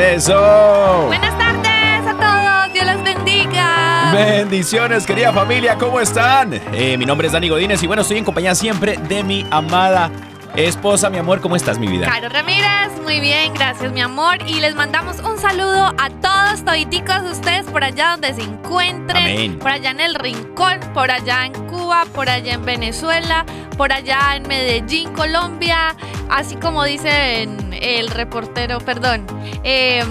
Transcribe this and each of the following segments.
Eso. Buenas tardes a todos, Dios los bendiga. Bendiciones, querida familia, ¿cómo están? Eh, mi nombre es Dani Godínez y bueno, estoy en compañía siempre de mi amada esposa, mi amor, ¿cómo estás, mi vida? Caro Ramírez, muy bien, gracias mi amor. Y les mandamos un saludo a todos, toditicos ustedes por allá donde se encuentren. Amén. Por allá en el Rincón, por allá en Cuba, por allá en Venezuela, por allá en Medellín, Colombia. Así como dice el reportero, perdón, eh,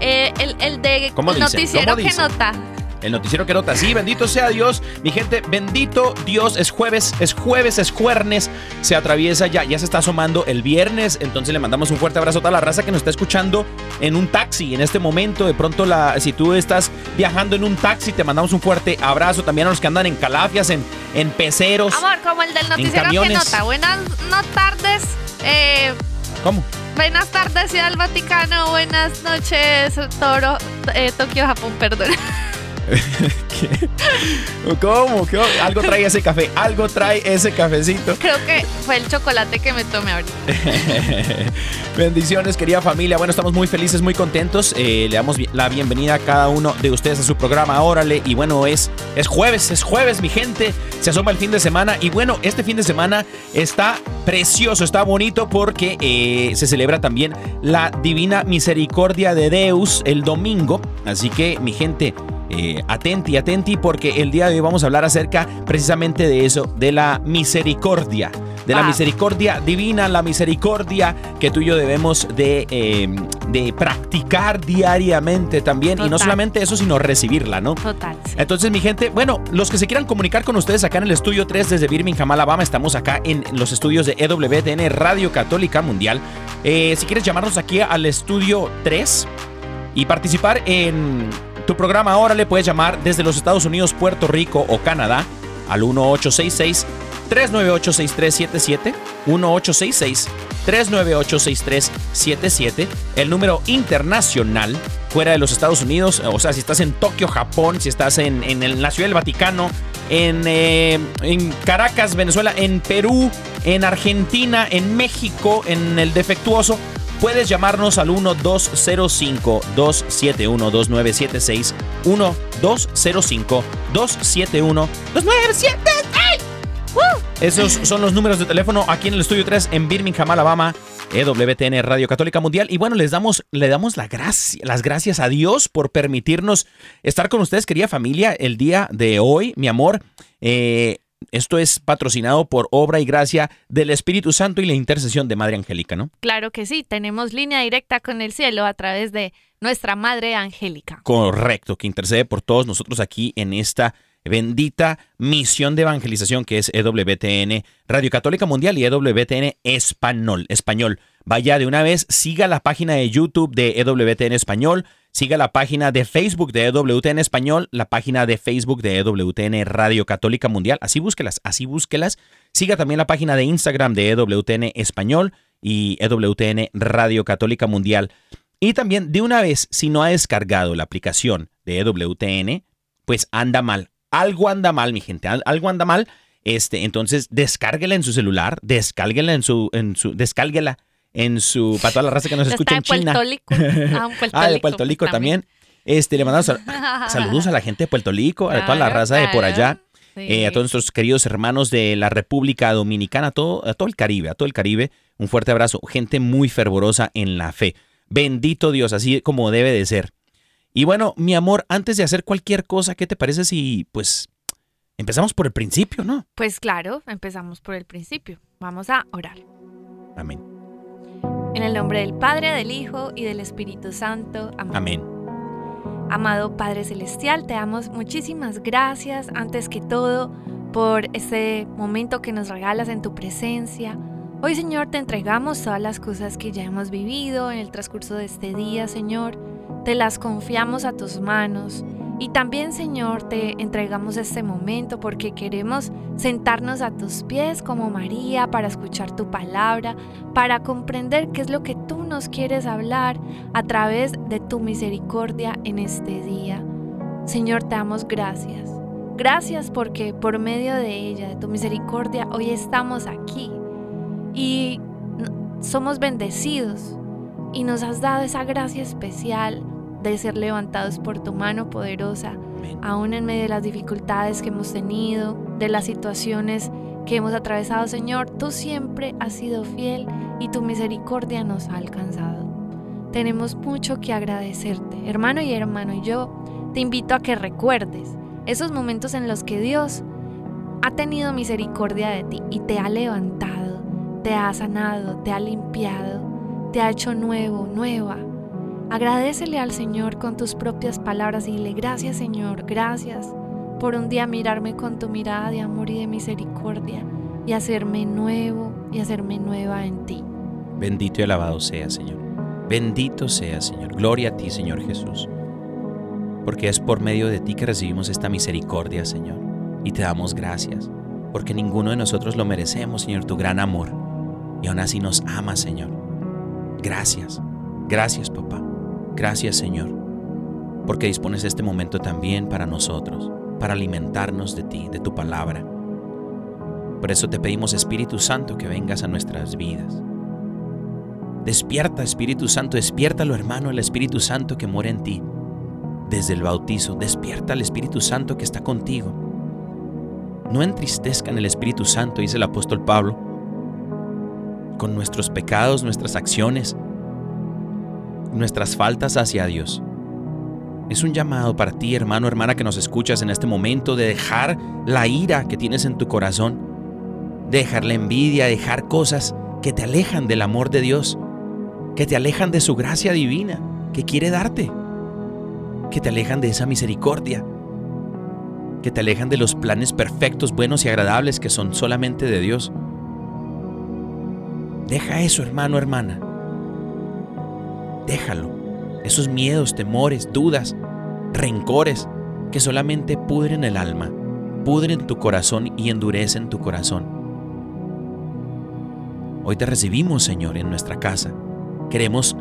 eh, el, el de ¿Cómo noticiero ¿Cómo que nota. El noticiero que nota, sí, bendito sea Dios, mi gente, bendito Dios, es jueves, es jueves, es jueves, se atraviesa ya, ya se está asomando el viernes, entonces le mandamos un fuerte abrazo a toda la raza que nos está escuchando en un taxi en este momento, de pronto la, si tú estás viajando en un taxi, te mandamos un fuerte abrazo, también a los que andan en calafias, en, en peceros, Amor, como el del noticiero que nota. Buenas no tardes. Eh, ¿cómo? Buenas tardes, Ciudad del Vaticano. Buenas noches, Toro, eh, Tokio, Japón, perdón. ¿Qué? ¿Cómo? ¿Qué? Algo trae ese café, algo trae ese cafecito. Creo que fue el chocolate que me tomé ahorita. Bendiciones, querida familia. Bueno, estamos muy felices, muy contentos. Eh, le damos la bienvenida a cada uno de ustedes a su programa Órale. Y bueno, es, es jueves, es jueves, mi gente. Se asoma el fin de semana. Y bueno, este fin de semana está precioso, está bonito porque eh, se celebra también la Divina Misericordia de Deus el domingo. Así que, mi gente, eh, atenti, atenti, porque el día de hoy vamos a hablar acerca precisamente de eso, de la misericordia, de la Ah. misericordia divina, la misericordia que tú y yo debemos de, eh, de practicar diariamente también, y no solamente eso, sino recibirla, ¿no? Total. sí. Entonces, mi gente, bueno, los que se quieran comunicar con ustedes acá en el estudio 3 desde Birmingham, Alabama, estamos acá en los estudios de EWTN Radio Católica Mundial. Eh, si quieres llamarnos aquí al estudio 3 y participar en tu programa, ahora le puedes llamar desde los Estados Unidos, Puerto Rico o Canadá al 1866 398 6377 1866 398 6377 el número internacional fuera de los Estados Unidos, o sea, si estás en Tokio, Japón, si estás en, en la Ciudad del Vaticano, en, eh, en Caracas, Venezuela, en Perú, en Argentina, en México, en el defectuoso, puedes llamarnos al 1205-271-2976. 1205-271-2976. Esos son los números de teléfono aquí en el estudio 3 en Birmingham, Alabama. EWTN Radio Católica Mundial. Y bueno, les damos, le damos la gracia, las gracias a Dios por permitirnos estar con ustedes, querida familia, el día de hoy, mi amor. Eh, esto es patrocinado por obra y gracia del Espíritu Santo y la intercesión de Madre Angélica, ¿no? Claro que sí, tenemos línea directa con el cielo a través de nuestra Madre Angélica. Correcto, que intercede por todos nosotros aquí en esta bendita misión de evangelización que es EWTN Radio Católica Mundial y EWTN Español. Español. Vaya de una vez, siga la página de YouTube de EWTN Español, siga la página de Facebook de EWTN Español, la página de Facebook de EWTN Radio Católica Mundial. Así búsquelas, así búsquelas. Siga también la página de Instagram de EWTN Español y EWTN Radio Católica Mundial. Y también de una vez, si no ha descargado la aplicación de EWTN, pues anda mal. Algo anda mal, mi gente. al- Algo anda mal. Este, entonces, descárguela en su celular, descárguela en su, en su, en su, para toda la raza que nos escucha en China. Rico. Ah, un Puerto ah, de Puerto Rico también. Este, le mandamos sal- saludos a la gente de Puerto Rico, a toda la Claro, raza de por allá. Sí. eh, a todos nuestros queridos hermanos de la República Dominicana, a todo, a todo el Caribe, a todo el Caribe, un fuerte abrazo. Gente muy fervorosa en la fe. Bendito Dios, así como debe de ser. Y bueno, mi amor, antes de hacer cualquier cosa, ¿qué te parece si, pues, empezamos por el principio, no? Pues claro, empezamos por el principio. Vamos a orar. Amén. En el nombre del Padre, del Hijo y del Espíritu Santo. Amén. Amén. Amado Padre Celestial, te damos muchísimas gracias antes que todo por este momento que nos regalas en tu presencia. Hoy Señor te entregamos todas las cosas que ya hemos vivido en el transcurso de este día, Señor. Te las confiamos a tus manos. Y también, Señor, te entregamos este momento porque queremos sentarnos a tus pies como María para escuchar tu palabra, para comprender qué es lo que tú nos quieres hablar a través de tu misericordia en este día. Señor, te damos gracias. Gracias porque por medio de ella, de tu misericordia, hoy estamos aquí y somos bendecidos y nos has dado esa gracia especial de ser levantados por tu mano poderosa, aún en medio de las dificultades que hemos tenido, de las situaciones que hemos atravesado, Señor, tú siempre has sido fiel y tu misericordia nos ha alcanzado. Tenemos mucho que agradecerte, hermano y hermano, y yo te invito a que recuerdes esos momentos en los que Dios ha tenido misericordia de ti y te ha levantado, te ha sanado, te ha limpiado, te ha hecho nuevo, nueva. Agradecele al Señor con tus propias palabras y dile gracias Señor, gracias por un día mirarme con tu mirada de amor y de misericordia y hacerme nuevo y hacerme nueva en ti. Bendito y alabado sea, Señor. Bendito sea, Señor. Gloria a ti, Señor Jesús. Porque es por medio de ti que recibimos esta misericordia, Señor. Y te damos gracias. Porque ninguno de nosotros lo merecemos, Señor, tu gran amor. Y aún así nos amas, Señor. Gracias. Gracias, papá. Gracias, Señor. Porque dispones este momento también para nosotros, para alimentarnos de ti, de tu palabra. Por eso te pedimos, Espíritu Santo, que vengas a nuestras vidas. Despierta, Espíritu Santo, despiértalo, hermano, el Espíritu Santo que mora en ti. Desde el bautizo, despierta al Espíritu Santo que está contigo. No entristezcan el Espíritu Santo, dice el apóstol Pablo, con nuestros pecados, nuestras acciones, nuestras faltas hacia Dios. Es un llamado para ti, hermano, hermana, que nos escuchas en este momento, de dejar la ira que tienes en tu corazón, de dejar la envidia, dejar cosas que te alejan del amor de Dios, que te alejan de su gracia divina que quiere darte, que te alejan de esa misericordia, que te alejan de los planes perfectos, buenos y agradables que son solamente de Dios. Deja eso, hermano, hermana. Déjalo. Esos miedos, temores, dudas, rencores que solamente pudren el alma, pudren tu corazón y endurecen tu corazón. Hoy te recibimos, Señor, en nuestra casa. Queremos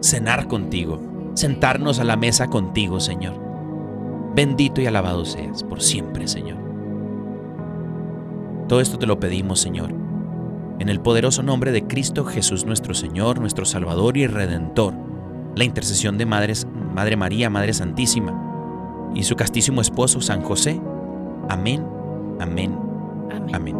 cenar contigo, sentarnos a la mesa contigo, Señor. Bendito y alabado seas por siempre, Señor. Todo esto te lo pedimos, Señor, en el poderoso nombre de Cristo Jesús nuestro Señor, nuestro Salvador y Redentor, la intercesión de Madres, Madre María, Madre Santísima, y su castísimo esposo San José. Amén, amén, Amén. amén.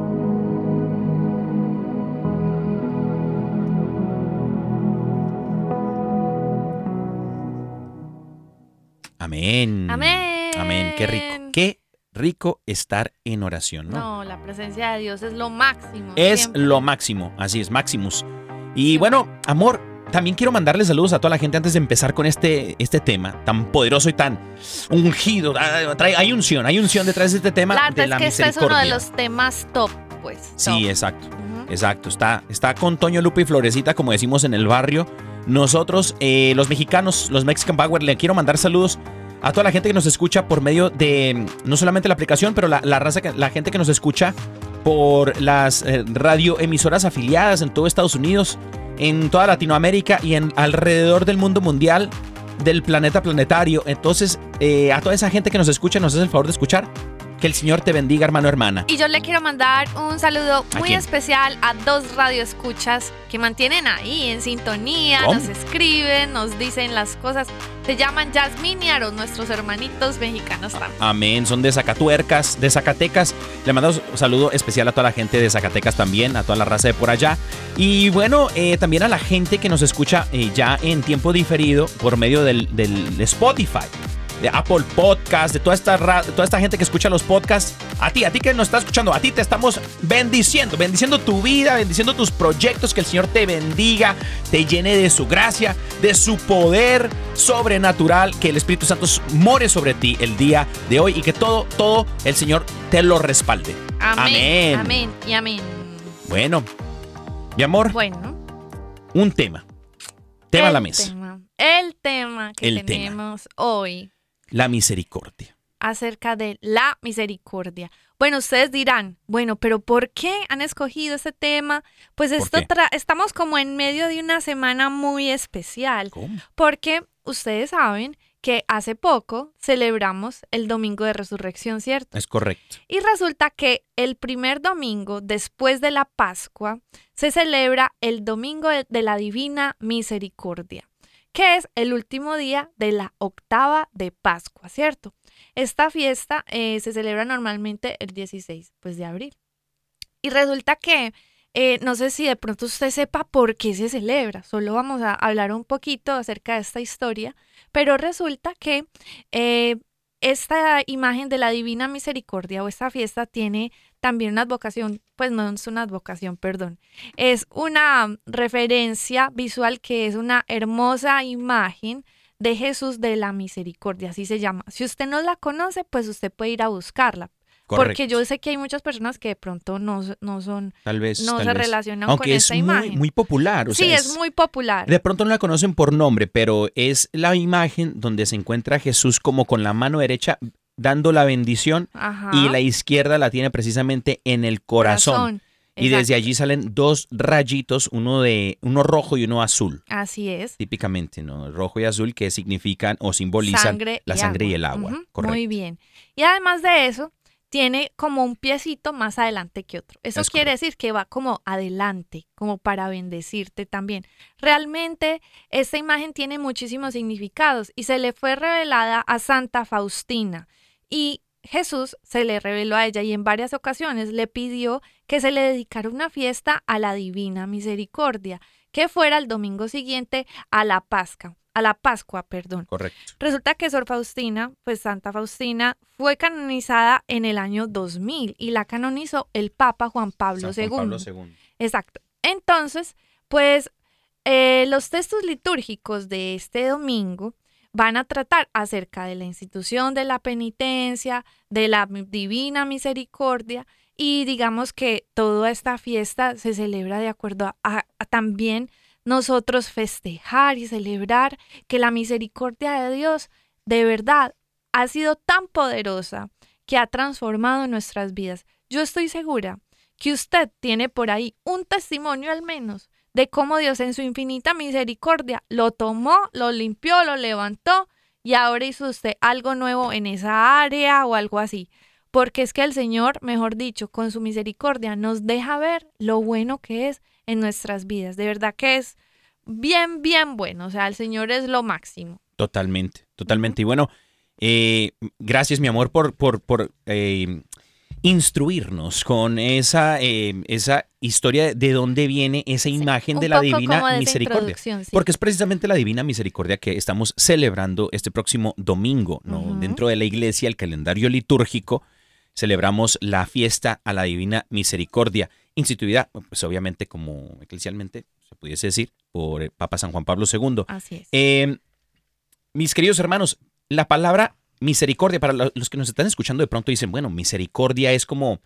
Amén. Amén. Amén. Qué rico. Qué rico estar en oración, ¿no? No, la presencia de Dios es lo máximo. Es siempre. lo máximo, así es, Maximus. Y bueno, amor, también quiero mandarle saludos a toda la gente antes de empezar con este, este tema tan poderoso y tan ungido. Ah, Hay unción, hay unción detrás de este tema La de verdad la es que este es uno de los temas top, pues. Sí, exacto. Exacto, está, está con Toño Lupe y Florecita, como decimos en el barrio. Nosotros, eh, los mexicanos, los Mexican Power, le quiero mandar saludos a toda la gente que nos escucha por medio de mm, no solamente la aplicación, pero la, la raza, que- la gente que nos escucha por las eh, radioemisoras afiliadas en todo Estados Unidos, en toda Latinoamérica y en alrededor del mundo mundial, del planeta planetario. Entonces, eh, a toda esa gente que nos escucha, nos hace el favor de escuchar. Que el Señor te bendiga, hermano, hermana. Y yo le quiero mandar un saludo ¿A muy especial a dos radioescuchas que mantienen ahí en sintonía, ¿Cómo? nos escriben, nos dicen las cosas. Se llaman Jasmine y Aaron, nuestros hermanitos mexicanos también. Amén. Son de Zacatuercas, de Zacatecas. Le mandamos un saludo especial a toda la gente de Zacatecas también, a toda la raza de por allá. Y bueno, eh, también a la gente que nos escucha eh, ya en tiempo diferido por medio del, del Spotify, de Apple Podcast, de toda esta, de toda esta gente que escucha los podcasts. A ti, a ti que nos está escuchando, a ti te estamos bendiciendo, bendiciendo tu vida, bendiciendo tus proyectos, que el Señor te bendiga, te llene de su gracia, de su poder sobrenatural, que el Espíritu Santo more sobre ti el día de hoy y que todo, todo el Señor te lo respalde. Amén. Amén. Y amén. Bueno, mi amor, Bueno. un tema. Tema a el la mesa. tema- el tema que El tema. tenemos hoy La misericordia. acerca de la misericordia. Bueno, ustedes dirán, bueno, pero ¿por qué han escogido este tema? Pues esto estamos como en medio de una semana muy especial, ¿Cómo? porque ustedes saben que hace poco celebramos el Domingo de Resurrección, ¿cierto? Es correcto. Y resulta que el primer domingo después de la Pascua se celebra el Domingo de la Divina Misericordia, que es el último día de la octava de Pascua, ¿cierto? Esta fiesta eh, se celebra normalmente el 16 pues, de abril. Y resulta que, eh, no sé si de pronto usted sepa por qué se celebra, solo vamos a hablar un poquito acerca de esta historia, pero resulta que eh, esta imagen de la Divina Misericordia o esta fiesta tiene también una advocación, pues no es una advocación, perdón, es una referencia visual que es una hermosa imagen de Jesús de la Misericordia, así se llama. Si usted no la conoce, pues usted puede ir a buscarla, porque Correcto. yo sé que hay muchas personas que de pronto no, no son, Tal vez. no tal se vez. relacionan Aunque con es esta muy, imagen. muy popular. o sí, sea, es muy popular. De pronto no la conocen por nombre, pero es la imagen donde se encuentra Jesús como con la mano derecha dando la bendición Ajá. y la izquierda la tiene precisamente en el corazón. Y desde allí salen dos rayitos, uno de uno rojo y uno azul. Así es. Típicamente, ¿no? Rojo y azul que significan o simbolizan Sangre la sangre y el agua. Correcto. Muy bien. Y además de eso, tiene como un piecito más adelante que otro. Eso Es quiere correcto. decir que va como adelante, como para bendecirte también. Realmente, esta imagen tiene muchísimos significados y se le fue revelada a Santa Faustina. Y Jesús se le reveló a ella y en varias ocasiones le pidió que se le dedicara una fiesta a la Divina Misericordia, que fuera el domingo siguiente a la Pascua, a la Pascua, perdón. Correcto. Resulta que Sor Faustina, pues Santa Faustina, fue canonizada en el año 2000 y la canonizó el Papa Juan Pablo San II. Juan Pablo II. Exacto. Entonces, pues eh, los textos litúrgicos de este domingo van a tratar acerca de la institución de la penitencia, de la divina misericordia y digamos que toda esta fiesta se celebra de acuerdo a- a también nosotros festejar y celebrar que la misericordia de Dios de verdad ha sido tan poderosa que ha transformado nuestras vidas. Yo estoy segura que usted tiene por ahí un testimonio al menos de cómo Dios en su infinita misericordia lo tomó, lo limpió, lo levantó y ahora hizo usted algo nuevo en esa área o algo así. Porque es que el Señor, mejor dicho, con su misericordia nos deja ver lo bueno que es en nuestras vidas. De verdad que es bien, bien bueno. O sea, el Señor es lo máximo. Totalmente, totalmente. Y bueno, eh, gracias mi amor por, por, por eh, instruirnos con esa, eh, esa historia de dónde viene esa imagen de la divina de misericordia. sí. Porque es precisamente la divina misericordia que estamos celebrando este próximo domingo, ¿no? Dentro de la iglesia, el calendario litúrgico, celebramos la fiesta a la divina misericordia, instituida, pues obviamente como eclesialmente, se pudiese decir, por el Papa San Juan Pablo II. Así es. Eh, mis queridos hermanos, la palabra misericordia, para lo- los que nos están escuchando de pronto dicen, bueno, misericordia es como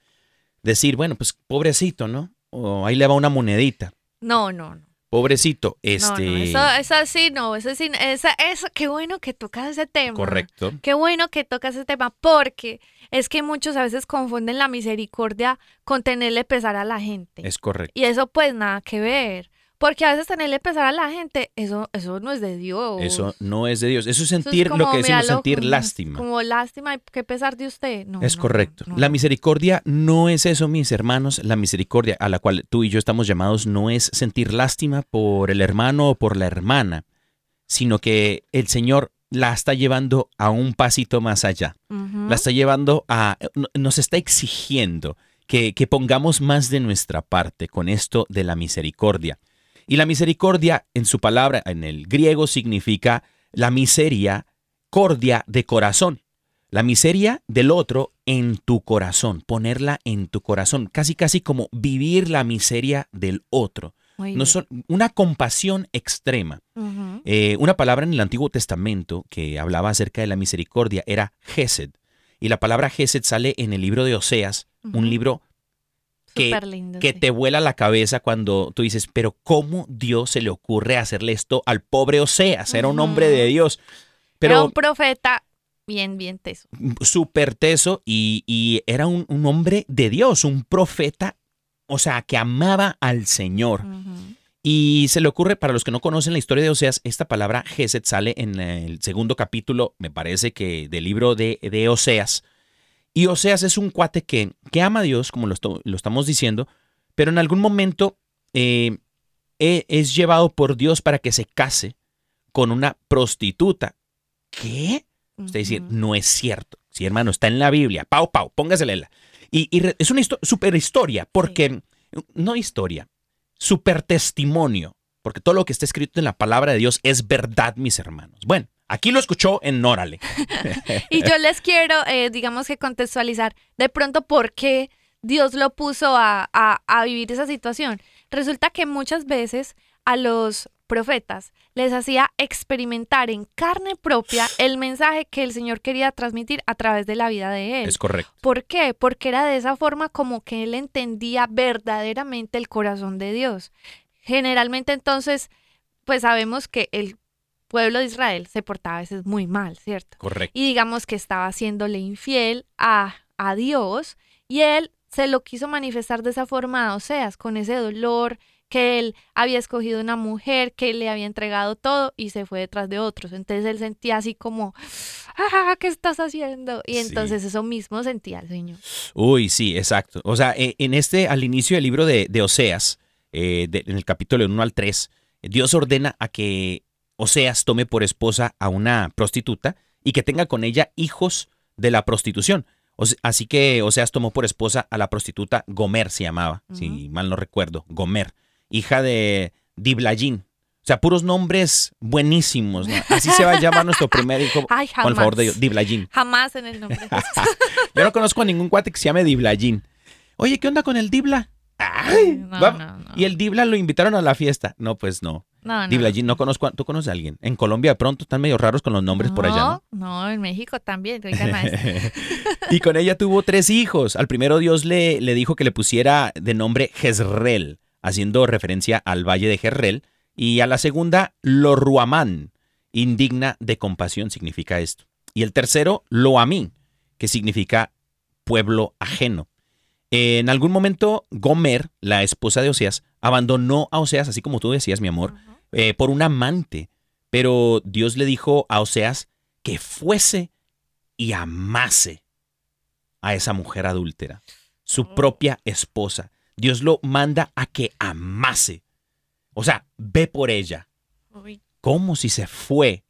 decir, bueno, pues pobrecito, ¿no? O ahí le va una monedita. No, no, no. Pobrecito, No, este... no, eso, eso sí, no, eso sí, esa, eso, qué bueno que tocas ese tema. Correcto. Qué bueno que tocas ese tema, porque es que muchos a veces confunden la misericordia con tenerle pesar a la gente. Es correcto. Y eso pues nada que ver, Porque a veces tenerle pesar a la gente, eso, eso no es de Dios. Eso no es de Dios. Eso es Eso es sentir lo que decimos míralo, sentir como- lástima. Como lástima y qué pesar de usted. No, Es no, correcto. no, La misericordia no es eso, mis hermanos. La misericordia a la cual tú y yo estamos llamados no es sentir lástima por el hermano o por la hermana, sino que el Señor la está llevando a un pasito más allá. La está llevando a... no- Nos está exigiendo que, que pongamos más de nuestra parte con esto de la misericordia. Y la misericordia, en su palabra, en el griego, significa la miseria, cordia de corazón. La miseria del otro en tu corazón, ponerla en tu corazón, casi casi como vivir la miseria del otro. No son, una compasión extrema. Eh, una palabra en el Antiguo Testamento que hablaba acerca de la misericordia era Gesed. Y la palabra Gesed sale en el libro de Oseas, un libro que- lindo. que sí. te vuela la cabeza cuando tú dices, pero ¿cómo Dios se le ocurre hacerle esto al pobre Oseas? Era un hombre de. Dios, Era pero un profeta bien, bien teso. súper teso y, y era un, un hombre de Dios, un profeta, o sea, que amaba al Señor. Y se le ocurre, para los que no conocen la historia de Oseas, esta palabra Gesed sale en el segundo capítulo, me parece que del libro de, de Oseas. Y Oseas es un cuate que, que ama a Dios, como lo, estamos diciendo, pero en algún momento eh, e- es llevado por Dios para que se case con una prostituta. ¿Qué? Usted dice, no es cierto. Sí, hermano, está en la Biblia. Pau, pau, póngasela. Y, y es una histo- super historia, porque, no historia, super testimonio, porque todo lo que está escrito en la palabra de Dios es verdad, mis hermanos. Bueno, aquí lo escuchó en Órale. Y yo les quiero, eh, digamos que contextualizar de pronto por qué Dios lo puso a, a- a vivir esa situación. Resulta que muchas veces a los profetas les hacía experimentar en carne propia el mensaje que el Señor quería transmitir a través de la vida de él. Es correcto. ¿Por qué? Porque era de esa forma como que él entendía verdaderamente el corazón de Dios. Generalmente entonces, pues sabemos que el pueblo de Israel se portaba a veces muy mal, ¿cierto? Correcto. Y digamos que estaba haciéndole infiel a, a Dios y él se lo quiso manifestar de esa forma a Oseas, con ese dolor que él había escogido una mujer, que le había entregado todo y se fue detrás de otros. Entonces él sentía así como, ah, ¿qué estás haciendo? Y Sí. entonces eso mismo sentía el Señor. Uy, sí, exacto. O sea, eh, en este, al inicio del libro de, de Oseas, eh, de- en el capítulo 1 al 3, Dios ordena a que Oseas tome por esposa a una prostituta y que tenga con ella hijos de la prostitución. Así que Oseas tomó por esposa a la prostituta Gomer, se llamaba, si mal no recuerdo, Gomer, hija de Diblayin. O sea, puros nombres buenísimos. ¿no? Así se va a llamar nuestro primer hijo. Ay, Con el favor de jamás. Dios, Diblayin. Jamás en el nombre. Yo no conozco a ningún cuate que se llame Diblayin. Oye, ¿qué onda con el Dibla? Ay, no, no. Y el Dibla lo invitaron a la fiesta. No, pues no. No, no. No conozco. a- ¿Tú conoces a alguien? En Colombia de pronto están medio raros con los nombres por allá. ¿no? No, no, en México también. y con ella tuvo tres hijos. Al primero Dios le, le dijo que le pusiera de nombre Jezreel, haciendo referencia al valle de Jezreel. Y a la segunda, Loruamán, indigna de compasión significa esto. Y el tercero, Loamín, que significa pueblo ajeno. En algún momento, Gomer, la esposa de Oseas, abandonó a Oseas, así como tú decías, mi amor, eh, por un amante. Pero Dios le dijo a Oseas que fuese y amase a esa mujer adúltera, su propia esposa. Dios lo manda a que amase. O sea, ve por ella. Como si se fue.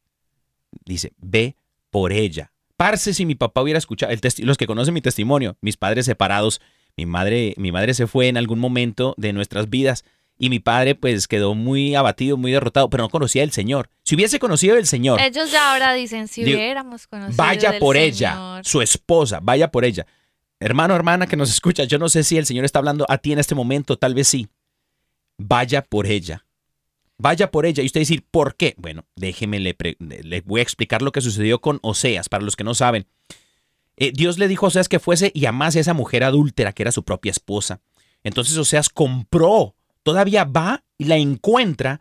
Dice, ve por ella. Parce, si mi papá hubiera escuchado, el los que conocen mi testimonio, mis padres separados, mi madre, mi madre se fue en algún momento de nuestras vidas y mi padre pues quedó muy abatido, muy derrotado, pero no conocía al Señor. Si hubiese conocido al Señor, Ellos ya ahora dicen, si hubiéramos conocido vaya del por ella, Señor. su esposa, vaya por ella. Hermano, hermana que nos escucha, yo no sé si el Señor está hablando a ti en este momento, tal vez sí. Vaya por ella. Vaya por ella. Y usted decir, ¿por qué? Bueno, déjeme, le voy a explicar lo que sucedió con Oseas, para los que no saben. Eh, Dios le dijo a Oseas que fuese y amase a esa mujer adúltera que era su propia esposa. Entonces Oseas compró, todavía va y la encuentra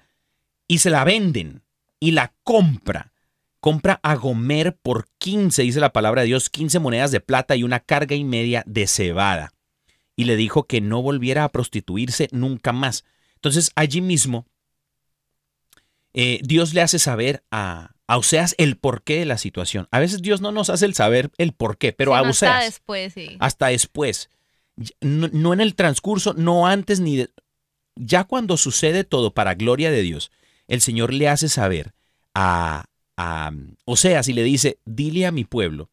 y se la venden y la compra. Compra a Gomer por 15, dice la palabra de Dios, 15 monedas de plata y una carga y media de cebada. Y le dijo que no volviera a prostituirse nunca más. Entonces allí mismo eh, Dios le hace saber a, a Oseas el porqué de la situación. A veces Dios no nos hace el saber el porqué, pero Sí, a no hasta Oseas después, sí. hasta después. No, no en el transcurso, no antes ni de- ya cuando sucede todo para gloria de Dios, el Señor le hace saber a, a Oseas y le dice, dile a mi pueblo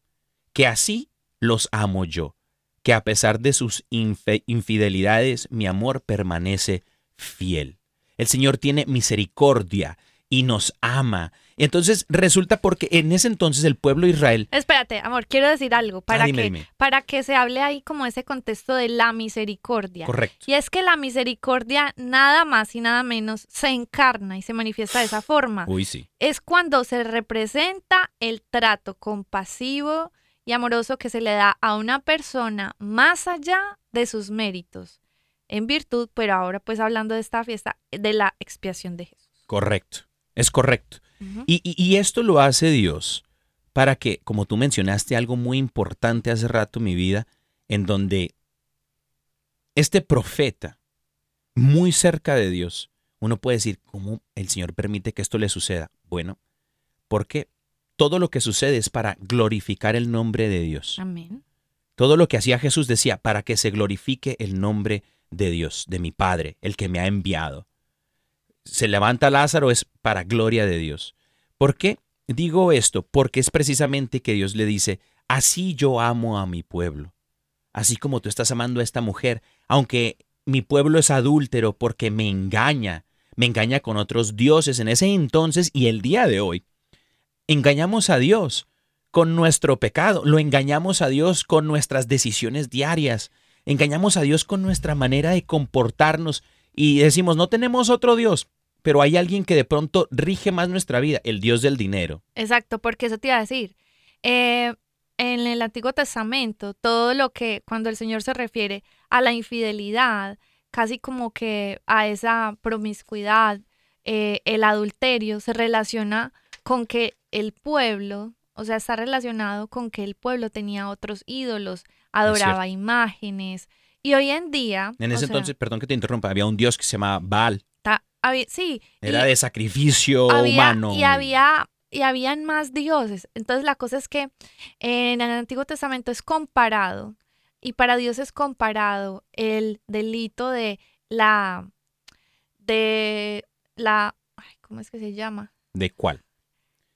que así los amo yo, que a pesar de sus infidelidades, mi amor permanece fiel. El Señor tiene misericordia y nos ama. Entonces resulta porque en ese entonces el pueblo de Israel... Espérate, amor, quiero decir algo para, Ah, dime, que, dime. para que se hable ahí como ese contexto de la misericordia. Correcto. Y es que la misericordia nada más y nada menos se encarna y se manifiesta de esa forma. Uy, sí. Es cuando se representa el trato compasivo y amoroso que se le da a una persona más allá de sus méritos, en virtud, pero ahora pues hablando de esta fiesta, de la expiación de Jesús. Correcto. Es correcto. Y, y- y esto lo hace Dios para que, como tú mencionaste algo muy importante hace rato, mi vida, en donde este profeta, muy cerca de Dios, uno puede decir, ¿cómo el Señor permite que esto le suceda? Bueno, porque todo lo que sucede es para glorificar el nombre de Dios. Amén. Todo lo que hacía Jesús decía, para que se glorifique el nombre de Dios, de mi Padre, el que me ha enviado. Se levanta Lázaro es para gloria de Dios. ¿Por qué digo esto? Porque es precisamente que Dios le dice, así yo amo a mi pueblo. Así como tú estás amando a esta mujer, aunque mi pueblo es adúltero porque me engaña, me engaña con otros dioses en ese entonces y el día de hoy. Engañamos a Dios con nuestro pecado, lo engañamos a Dios con nuestras decisiones diarias, engañamos a Dios con nuestra manera de comportarnos y decimos, no tenemos otro Dios, pero hay alguien que de pronto rige más nuestra vida, el Dios del dinero. Exacto, porque eso te iba a decir. Eh, en el Antiguo Testamento, todo lo que, cuando el Señor se refiere a la infidelidad, casi como que a esa promiscuidad, eh, el adulterio, se relaciona con que el pueblo, o sea, está relacionado con que el pueblo tenía otros ídolos, adoraba imágenes. Y hoy en día. En ese sea, entonces, perdón que te interrumpa, había un Dios que se llamaba Baal, había- sí. era y- de sacrificio había, humano. Y había, y habían más dioses. Entonces la cosa es que en el Antiguo Testamento es comparado, y para Dios es comparado el delito de la, de la, ay, ¿cómo es que se llama? ¿De cuál?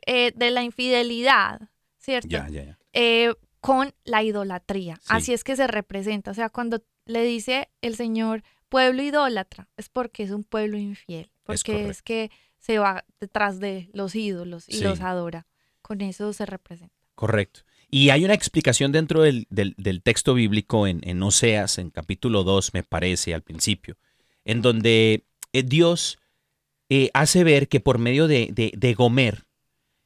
Eh, de la infidelidad, ¿cierto? Ya, ya, ya. eh, con la idolatría. Sí. Así es que se representa. O sea, cuando le dice el Señor pueblo idólatra, es porque es un pueblo infiel, porque es, que se va detrás de los ídolos y Sí. los adora. Con eso se representa. Correcto. Y hay una explicación dentro del, del- del texto bíblico en, en Oseas, en capítulo 2, me parece, al principio, en donde eh, Dios eh, hace ver que por medio de, de- de Gomer,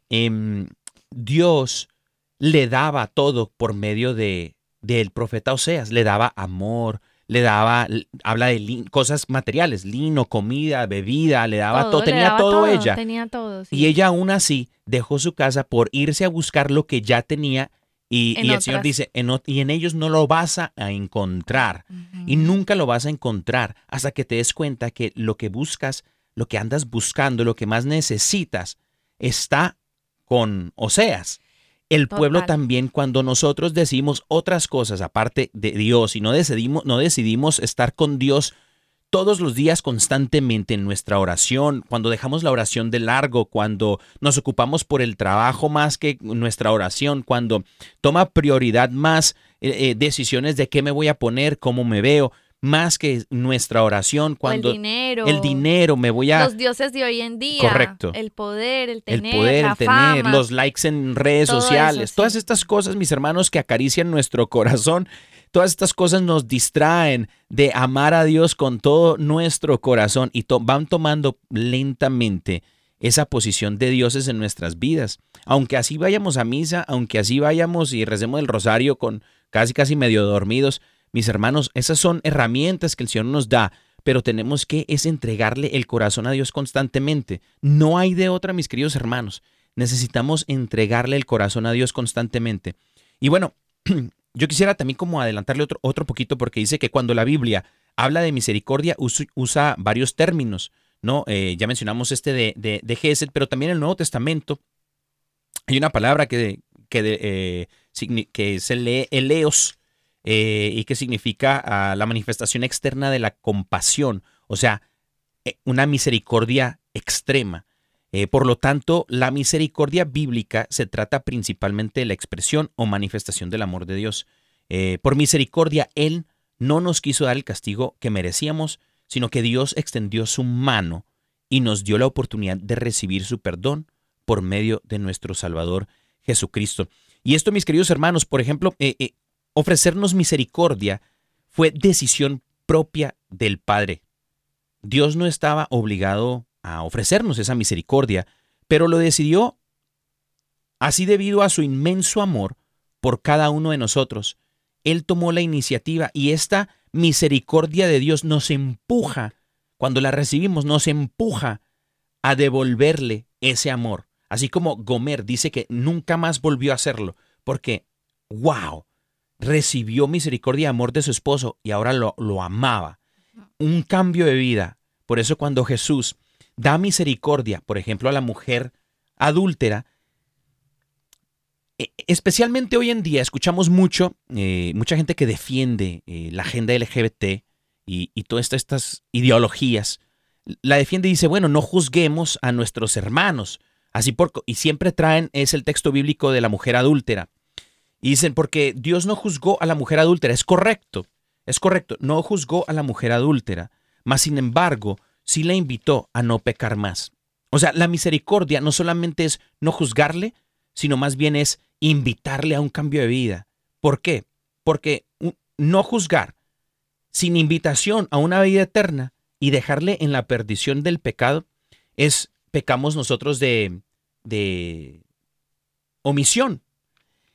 em, Dios le daba todo por medio de del profeta Oseas, le daba amor, le daba, habla de lin- cosas materiales, lino, comida, bebida, le daba todo, tenía daba todo, ella. Tenía todo. sí. Y ella aún así dejó su casa por irse a buscar lo que ya tenía y, el Señor dice, en y en ellos no lo vas a encontrar. Y nunca lo vas a encontrar hasta que te des cuenta que lo que buscas, lo que andas buscando, lo que más necesitas, está con Oseas. El pueblo también, cuando nosotros decimos otras cosas aparte de Dios y no decidimos, no decidimos estar con Dios todos los días constantemente en nuestra oración, cuando dejamos la oración de largo, cuando nos ocupamos por el trabajo más que nuestra oración, cuando toma prioridad más eh, eh, decisiones de qué me voy a poner, cómo me veo, más que nuestra oración, O cuando el dinero. el dinero me voy a Los dioses de hoy en día. Correcto. El poder, el el tener, poder, la el tener, fama. los likes en redes eso, sociales, sí. todas estas cosas, mis hermanos, que acarician nuestro corazón, todas estas cosas nos distraen de amar a Dios con todo nuestro corazón y to- van tomando lentamente esa posición de dioses en nuestras vidas. Aunque así vayamos a misa, aunque así vayamos y recemos el rosario con casi casi medio dormidos, mis hermanos, esas son herramientas que el Señor nos da, pero tenemos que es entregarle el corazón a Dios constantemente. No hay de otra, mis queridos hermanos. Necesitamos entregarle el corazón a Dios constantemente. Y bueno, yo quisiera también como adelantarle otro, otro poquito porque dice que cuando la Biblia habla de misericordia us- usa varios términos. ¿no? Eh, ya mencionamos este de, de, de pero también el Nuevo Testamento hay una palabra que, que, de- eh, que se lee eleos eh, y que significa la manifestación externa de la compasión, o sea, eh, una misericordia extrema. Eh, por lo tanto, la misericordia bíblica se trata principalmente de la expresión o manifestación del amor de Dios. Por misericordia, Él no nos quiso dar el castigo que merecíamos, sino que Dios extendió su mano y nos dio la oportunidad de recibir su perdón por medio de nuestro Salvador Jesucristo. Y esto, mis queridos hermanos, por ejemplo, ofrecernos misericordia fue decisión propia del Padre. Dios no estaba obligado a ofrecernos esa misericordia, pero lo decidió así debido a su inmenso amor por cada uno de nosotros. Él tomó la iniciativa y esta misericordia de Dios nos empuja, cuando la recibimos, nos empuja a devolverle ese amor. Así como Gomer dice que nunca más volvió a hacerlo, porque, wow, recibió misericordia y amor de su esposo y ahora lo, lo amaba. Un cambio de vida. Por eso cuando Jesús da misericordia, por ejemplo, a la mujer adúltera, e- especialmente hoy en día escuchamos mucho, eh, mucha gente que defiende eh, la agenda LGBT y, y todas estas, ideologías, la defiende y dice, bueno, no juzguemos a nuestros hermanos, así por, y siempre traen, es el texto bíblico de la mujer adúltera. Y dicen, porque Dios no juzgó a la mujer adúltera, es correcto, es correcto, no juzgó a la mujer adúltera, mas sin embargo, sí la invitó a no pecar más. O sea, la misericordia no solamente es no juzgarle, sino más bien es invitarle a un cambio de vida. ¿Por qué? Porque no juzgar sin invitación a una vida eterna y dejarle en la perdición del pecado es pecamos nosotros de, de omisión.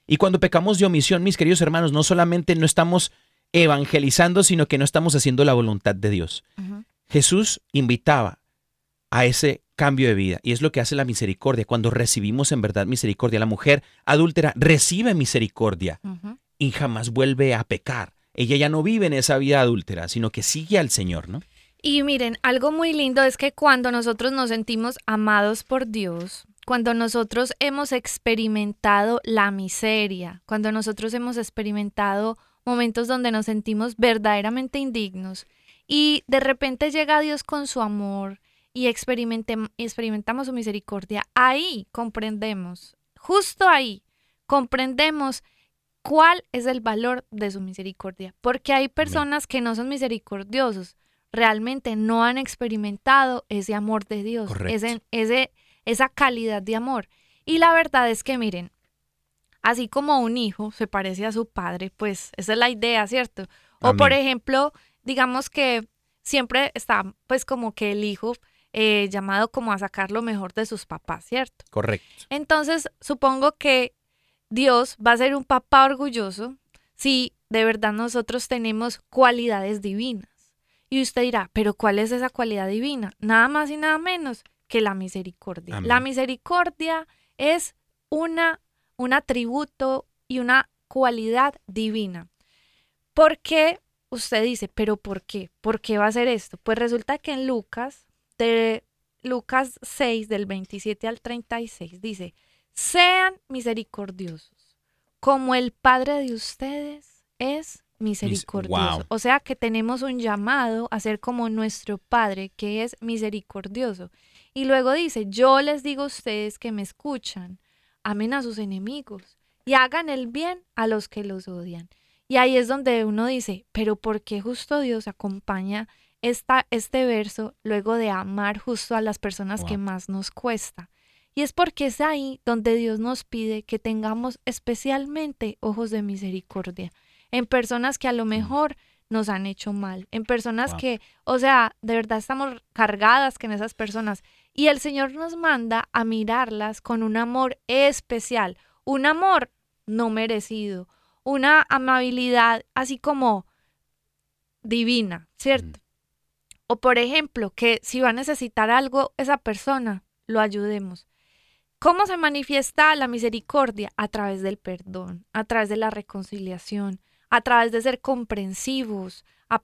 Y cuando pecamos de omisión, mis queridos hermanos, no solamente no estamos evangelizando, sino que no estamos haciendo la voluntad de Dios. Jesús invitaba a ese cambio de vida y es lo que hace la misericordia. Cuando recibimos en verdad misericordia, la mujer adúltera recibe misericordia y jamás vuelve a pecar. Ella ya no vive en esa vida adúltera, sino que sigue al Señor, ¿no? Y miren, algo muy lindo es que cuando nosotros nos sentimos amados por Dios, cuando nosotros hemos experimentado la miseria, cuando nosotros hemos experimentado momentos donde nos sentimos verdaderamente indignos y de repente llega Dios con su amor y experimentamos su misericordia, ahí comprendemos, justo ahí comprendemos cuál es el valor de su misericordia, porque hay personas que no son misericordiosos, realmente no han experimentado ese amor de Dios, ese- esa calidad de amor. Y la verdad es que, miren, así como un hijo se parece a su padre, pues esa es la idea, ¿cierto? O por ejemplo, digamos que siempre está pues como que el hijo eh, llamado como a sacar lo mejor de sus papás, ¿cierto? Correcto. Entonces, supongo que Dios va a ser un papá orgulloso si de verdad nosotros tenemos cualidades divinas. Y usted dirá, pero ¿cuál es esa cualidad divina? Nada más y nada menos que la misericordia. Amén. La misericordia es una, un atributo y una cualidad divina. ¿Por qué? Usted dice, pero ¿por qué? ¿Por qué va a ser esto? Pues resulta que en Lucas, de Lucas 6, del 27 al 36, dice, sean misericordiosos, como el Padre de ustedes es misericordioso. wow. O sea que tenemos un llamado a ser como nuestro Padre, que es misericordioso. Y luego dice, yo les digo a ustedes que me escuchan, amen a sus enemigos y hagan el bien a los que los odian. Y ahí es donde uno dice, pero ¿por qué justo Dios acompaña esta, este verso luego de amar justo a las personas que más nos cuesta? Y es porque es ahí donde Dios nos pide que tengamos especialmente ojos de misericordia en personas que a lo mejor nos han hecho mal, en personas Wow. que, o sea, de verdad estamos cargadas con esas personas. Y el Señor nos manda a mirarlas con un amor especial, un amor no merecido, una amabilidad así como divina, ¿cierto? O por ejemplo, que si va a necesitar algo esa persona, lo ayudemos. ¿Cómo se manifiesta la misericordia? A través del perdón, a través de la reconciliación, a través de ser comprensivos, a,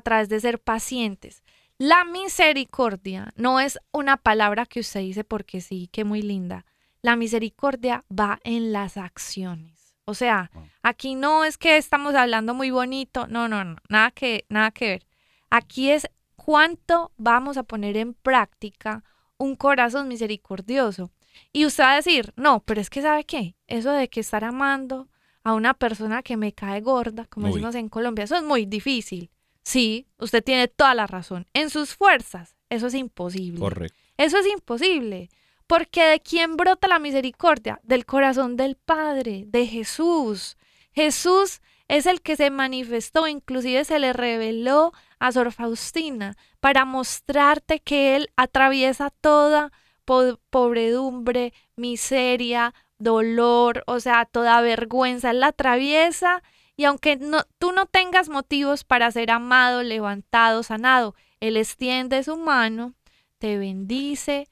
través de ser pacientes. La misericordia no es una palabra que usted dice porque sí, que muy linda. La misericordia va en las acciones. O sea, aquí no es que estamos hablando muy bonito, no, no, no, nada que, nada que ver. Aquí es cuánto vamos a poner en práctica un corazón misericordioso. Y usted va a decir, no, pero es que ¿sabe qué? Eso de que estar amando a una persona que me cae gorda, como decimos en Colombia, eso es muy difícil. Sí, usted tiene toda la razón. En sus fuerzas, eso es imposible. Correcto. Eso es imposible. Porque ¿de quién brota la misericordia? Del corazón del Padre, de Jesús. Jesús es el que se manifestó, inclusive se le reveló a Sor Faustina para mostrarte que Él atraviesa toda po- pobredumbre, miseria, dolor, o sea, toda vergüenza. Él la atraviesa y aunque tú no tengas motivos para ser amado, levantado, sanado, Él extiende su mano, te bendice,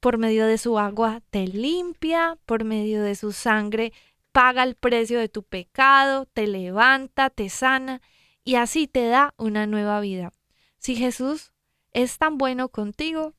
por medio de su agua te limpia, por medio de su sangre paga el precio de tu pecado, te levanta, te sana y así te da una nueva vida. Si Jesús es tan bueno contigo,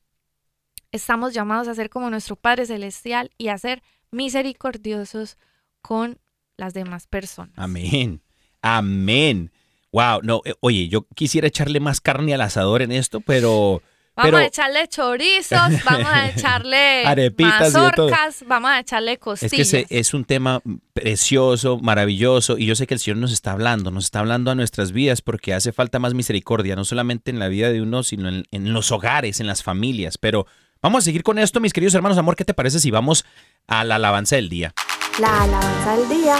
estamos llamados a ser como nuestro Padre Celestial y a ser misericordiosos con las demás personas. Amén. Amén. Wow, no, eh, oye, yo quisiera echarle más carne al asador en esto, pero Vamos pero a echarle chorizos, vamos a echarle Arepitas mazorcas, vamos a echarle es costillas. que se- es un tema precioso, maravilloso, y yo sé que el Señor nos está hablando, nos está hablando a nuestras vidas porque hace falta más misericordia, no solamente en la vida de uno, sino en, en los hogares, en las familias. Pero vamos a seguir con esto, mis queridos hermanos. Amor, ¿qué te parece si vamos a la alabanza del día? La alabanza del día.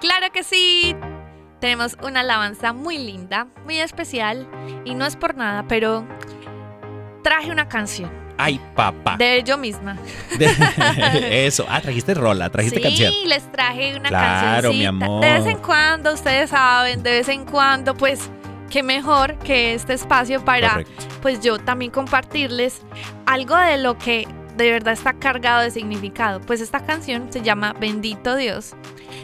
Claro que sí. Tenemos una alabanza muy linda, muy especial y no es por nada, pero traje una canción Ay, papá. de yo misma. De- Eso. Ah, trajiste rola, trajiste sí, canción. les traje una Claro, mi cancioncita. amor. De vez en cuando, ustedes saben, de vez en cuando, pues qué mejor que este espacio para Correcto. pues yo también compartirles algo de lo que de verdad está cargado de significado. Pues esta canción se llama Bendito Dios.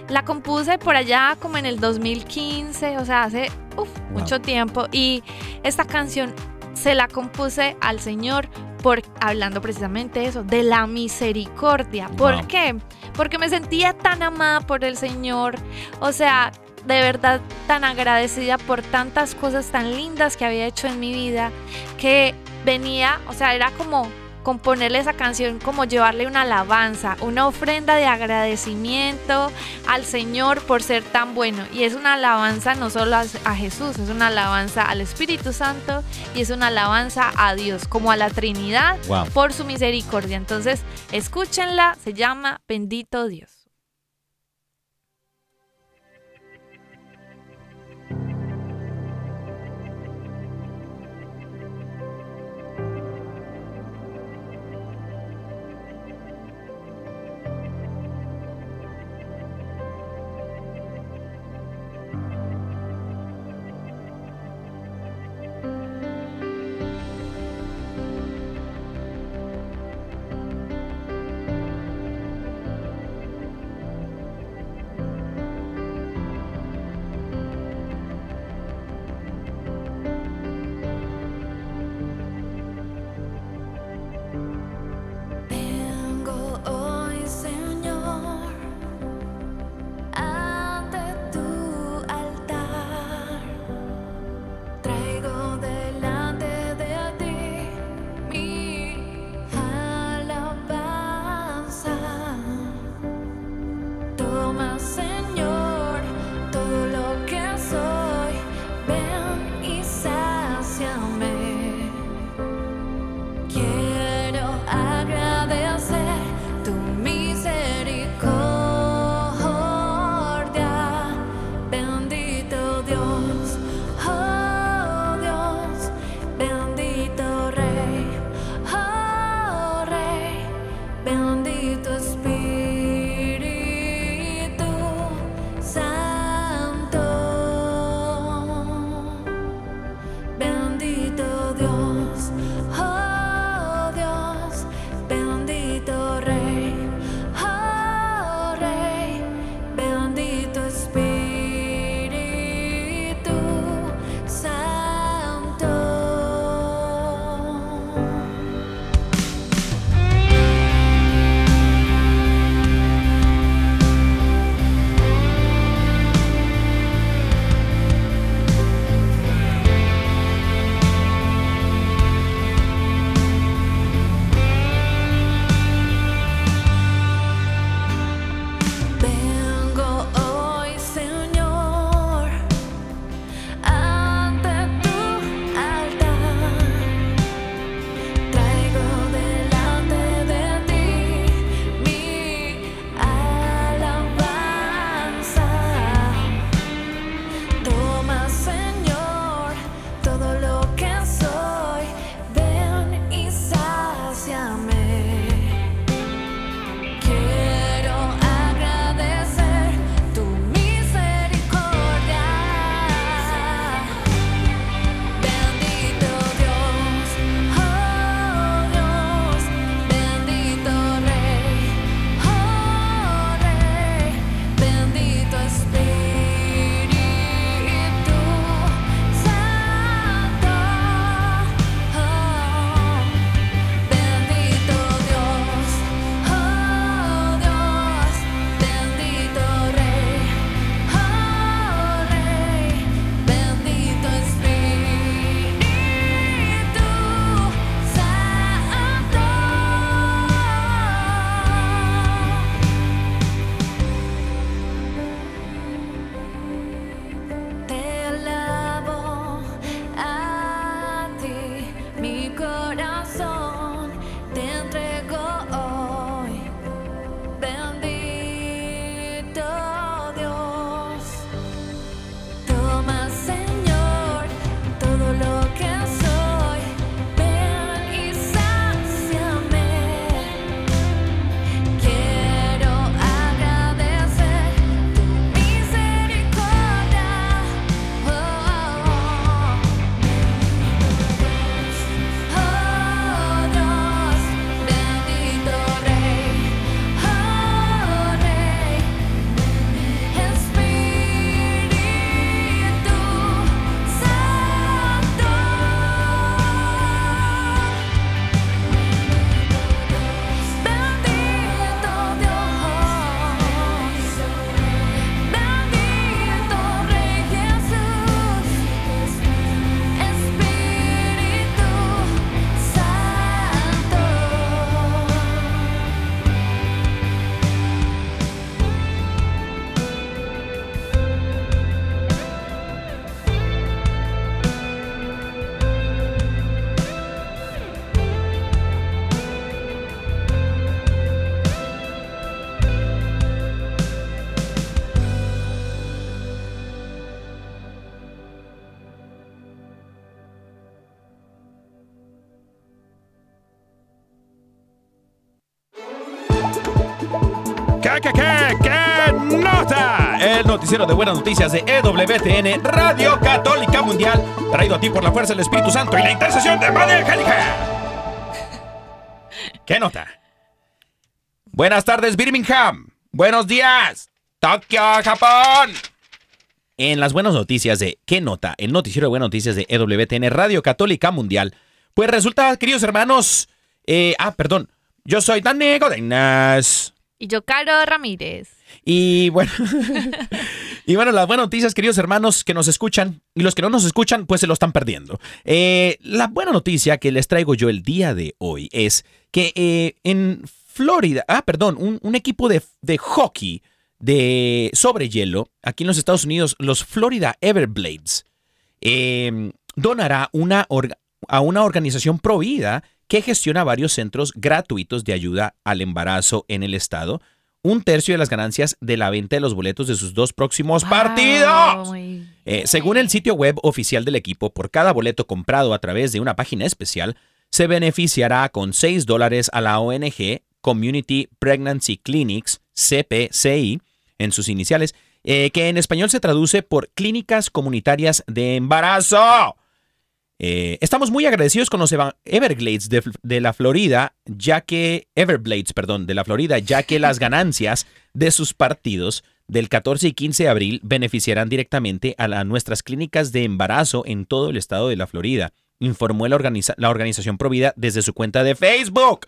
La compuse por allá como en el 2015, o sea, hace uf, Wow. mucho tiempo. Y esta canción se la compuse al Señor por hablando precisamente de eso, de la misericordia. ¿Por Wow. qué? Porque me sentía tan amada por el Señor. O sea, de verdad tan agradecida por tantas cosas tan lindas que había hecho en mi vida que venía, o sea, era como componerle esa canción, como llevarle una alabanza, una ofrenda de agradecimiento al Señor por ser tan bueno. Y es una alabanza no solo a, a Jesús, es una alabanza al Espíritu Santo y es una alabanza a Dios, como a la Trinidad Wow. por su misericordia. Entonces, escúchenla, se llama Bendito Dios. ¿Qué, nota? El noticiero de buenas noticias de EWTN, Radio Católica Mundial, traído a ti por la fuerza del Espíritu Santo y la intercesión de Madre Angélica. ¿Qué nota? Buenas tardes, Birmingham. Buenos días, Tokio, Japón. En las buenas noticias de ¿Qué nota? El noticiero de buenas noticias de EWTN, Radio Católica Mundial. Pues resulta, queridos hermanos, eh, ah, perdón, yo soy Dani Godenas. Y yo, Caro Ramírez. Y bueno, y bueno, las buenas noticias, queridos hermanos que nos escuchan y los que no nos escuchan, pues se lo están perdiendo. Eh, la buena noticia que les traigo yo el día de hoy es que eh, en Florida, ah, perdón, un, un equipo de, de hockey de sobre hielo, aquí en los Estados Unidos, los Florida Everblades, eh, donará una orga- a una organización provida que gestiona varios centros gratuitos de ayuda al embarazo en el estado, un tercio de las ganancias de la venta de los boletos de sus dos próximos partidos. Eh, según el sitio web oficial del equipo, por cada boleto comprado a través de una página especial, se beneficiará con 6 dólares a la ONG Community Pregnancy Clinics, CPCI, en sus iniciales, eh, que en español se traduce por Clínicas Comunitarias de Embarazo. Eh, estamos muy agradecidos con los Everglades de, de la Florida, ya que Everblades, perdón, de la Florida, ya que las ganancias de sus partidos del 14 y 15 de abril beneficiarán directamente a la- nuestras clínicas de embarazo en todo el estado de la Florida, informó la, organiza- la organización Provida desde su cuenta de Facebook.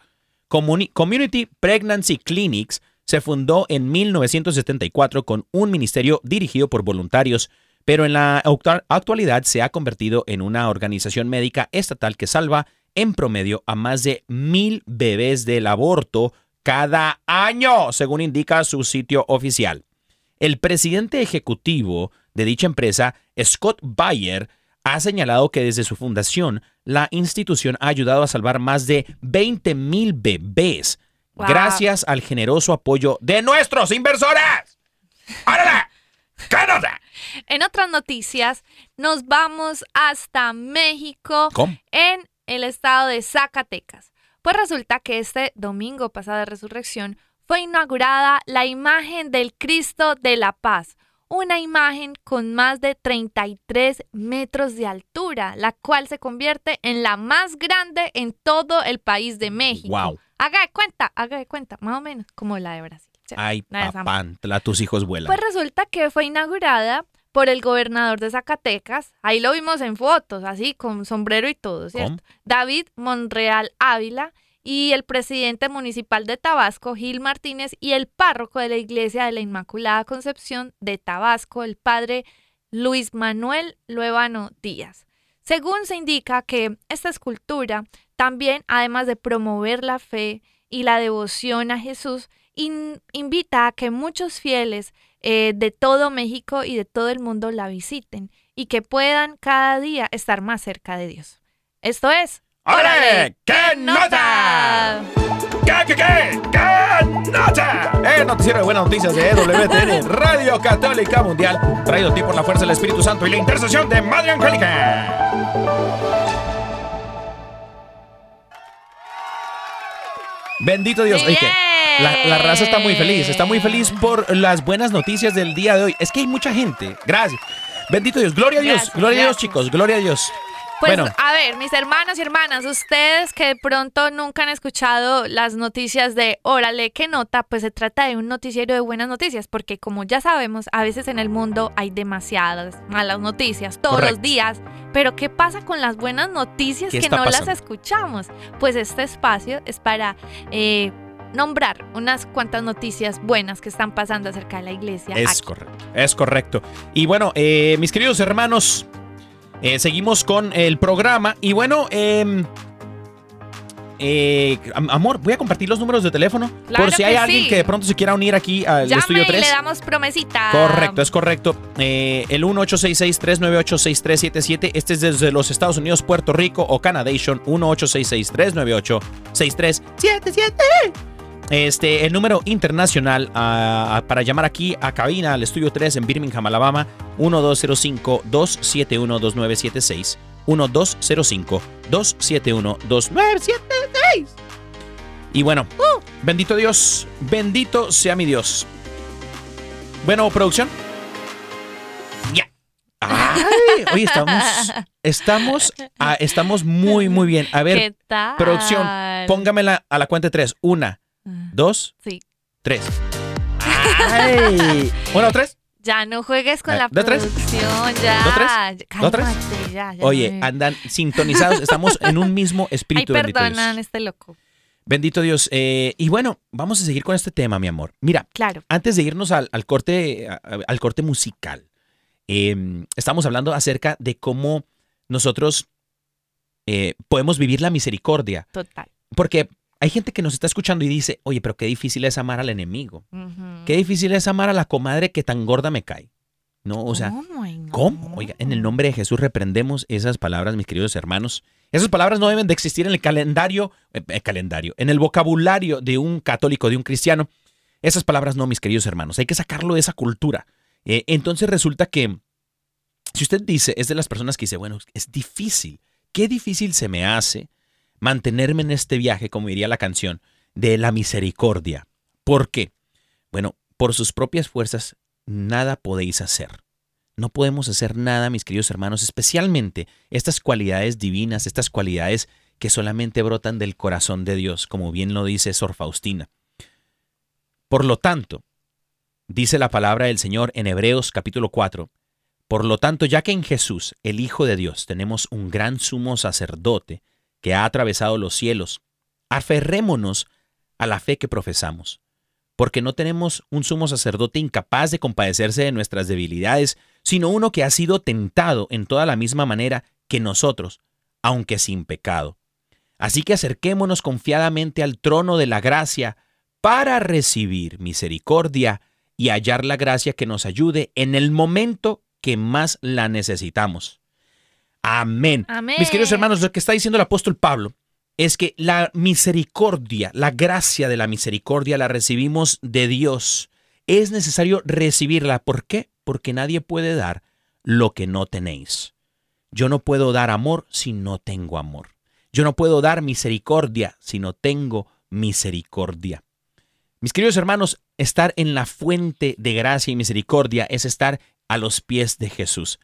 Community Pregnancy Clinics se fundó en 1974 con un ministerio dirigido por voluntarios, pero en la actua- actualidad se ha convertido en una organización médica estatal que salva en promedio a más de mil bebés del aborto cada año, según indica su sitio oficial. El presidente ejecutivo de dicha empresa, Scott Bayer, ha señalado que desde su fundación, la institución ha ayudado a salvar más de 20 mil bebés, Wow. gracias al generoso apoyo de nuestros inversores. ¡Órale! ¡Qué nota! En otras noticias, nos vamos hasta México, ¿Cómo? en el estado de Zacatecas. Pues resulta que este domingo pasado de resurrección fue inaugurada la imagen del Cristo de la Paz, una imagen con más de 33 metros de altura, la cual se convierte en la más grande en todo el país de México. Wow. Haga de cuenta, haga de cuenta, más o menos como la de Brasil. Ay, papantla, tus hijos vuelan. pues resulta que fue inaugurada por el gobernador de Zacatecas. Ahí lo vimos en fotos, así con sombrero y todo, ¿cierto? ¿Cómo? David Monreal Ávila y el presidente municipal de Tabasco, Gil Martínez, y el párroco de la iglesia de la Inmaculada Concepción de Tabasco, el padre Luis Manuel Luevano Díaz. Según se indica que esta escultura también, además de promover la fe y la devoción a Jesús, in- invita a que muchos fieles eh, de todo México y de todo el mundo la visiten y que puedan cada día estar más cerca de Dios. Esto es... ¡Órale! ¡Qué nota! ¿Qué, qué, qué? ¿Qué nota? El noticiero de buenas noticias de EWTN, Radio Católica Mundial, traído a ti por la fuerza del Espíritu Santo y la intercesión de Madre Angélica. Bendito Dios. Oye, la, la raza está muy feliz, está muy feliz por las buenas noticias del día de hoy. Es que hay mucha gente. Gracias. Bendito Dios. Gloria a Dios. Gracias, gloria a Dios, chicos. Gloria a Dios. Pues bueno, a ver, mis hermanos y hermanas, ustedes que de pronto nunca han escuchado las noticias de Órale, ¿qué nota? Pues se trata de un noticiero de buenas noticias, porque como ya sabemos, a veces en el mundo hay demasiadas malas noticias todos Correcto. los días. Pero ¿qué pasa con las buenas noticias ¿Qué que no pasando? las escuchamos? Pues este espacio es para eh, nombrar unas cuantas noticias buenas que están pasando acerca de la iglesia. Es aquí. correcto, es correcto. Y bueno, eh, mis queridos hermanos, eh, seguimos con el programa. Y bueno, em, eh, am- amor, voy a compartir los números de teléfono Claro por si hay alguien sí. que de pronto se quiera unir aquí al Llame estudio y 3. le damos promesita. Correcto, es correcto. Eh, el 1866-398-6377. Este es desde los Estados Unidos, Puerto Rico o Canadation. 1866-398-6377. Este, el número internacional ah, para llamar aquí a cabina al estudio 3 en Birmingham, Alabama, 1205-271-2976. 1205-271-2976. Y bueno, Bendito Dios, bendito sea mi Dios. Bueno, producción. Ya. Oye, estamos, estamos, ah, estamos muy, muy bien. A ver, producción, póngamela a la cuenta de tres. Una, dos, Sí. tres. Ay. Una o tres. Ya no juegues con Eh, la ¿de tres? producción, ya. ¿Do tres? Oye, no me- andan sintonizados. Estamos en un mismo Ay, espíritu. bendito Dios. perdonan este loco. Bendito Dios. Eh, y bueno, vamos a seguir con este tema, mi amor. Mira, Claro. antes de irnos al, al corte, al corte musical, eh, estamos hablando acerca de cómo nosotros eh, podemos vivir la misericordia. Total. Porque hay gente que nos está escuchando y dice, oye, pero qué difícil es amar al enemigo. Qué difícil es amar a la comadre que tan gorda me cae. No, o sea. ¿Cómo? Oiga, en el nombre de Jesús reprendemos esas palabras, mis queridos hermanos. Esas palabras no deben de existir en el calendario, eh, eh, calendario, en el vocabulario de un católico, de un cristiano. Esas palabras no, mis queridos hermanos. Hay que sacarlo de esa cultura. Eh, entonces resulta que, si usted dice, es de las personas que dice, bueno, es difícil. Qué difícil se me hace mantenerme en este viaje, como diría la canción, de la misericordia. ¿Por qué? Bueno, por sus propias fuerzas, nada podéis hacer. No podemos hacer nada, mis queridos hermanos, especialmente estas cualidades divinas, estas cualidades que solamente brotan del corazón de Dios, como bien lo dice Sor Faustina. Por lo tanto, dice la palabra del Señor en Hebreos capítulo 4, por lo tanto, ya que en Jesús, el Hijo de Dios, tenemos un gran sumo sacerdote que ha atravesado los cielos, aferrémonos a la fe que profesamos, porque no tenemos un sumo sacerdote incapaz de compadecerse de nuestras debilidades, sino uno que ha sido tentado en toda la misma manera que nosotros, aunque sin pecado. Así que acerquémonos confiadamente al trono de la gracia para recibir misericordia y hallar la gracia que nos ayude en el momento que más la necesitamos. Amén. Amén. Mis queridos hermanos, lo que está diciendo el apóstol Pablo es que la misericordia, la gracia de la misericordia la recibimos de Dios. Es necesario recibirla. ¿Por qué? Porque nadie puede dar lo que no tenéis. Yo no puedo dar amor si no tengo amor. Yo no puedo dar misericordia si no tengo misericordia. Mis queridos hermanos, estar en la fuente de gracia y misericordia es estar a los pies de Jesús.